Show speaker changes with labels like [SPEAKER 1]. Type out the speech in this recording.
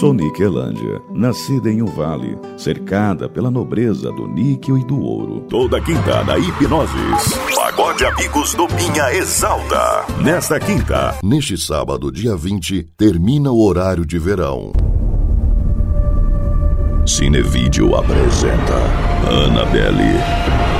[SPEAKER 1] Sou Soniquelândia, nascida em um vale, cercada pela nobreza do níquel e do ouro.
[SPEAKER 2] Toda quinta na Hipnoses. Pagode Amigos do Pinha exalta. Nesta quinta.
[SPEAKER 3] Neste sábado, dia 20, termina o horário de verão.
[SPEAKER 2] Cinevídeo apresenta Annabelle